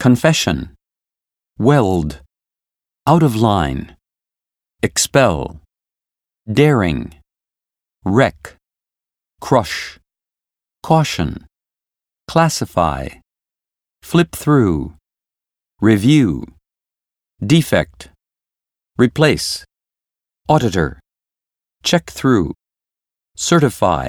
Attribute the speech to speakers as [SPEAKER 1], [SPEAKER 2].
[SPEAKER 1] confession, weld, out of line, expel, daring, wreck, crush, caution, classify, flip through, review, defect, replace, auditor, check through, certify,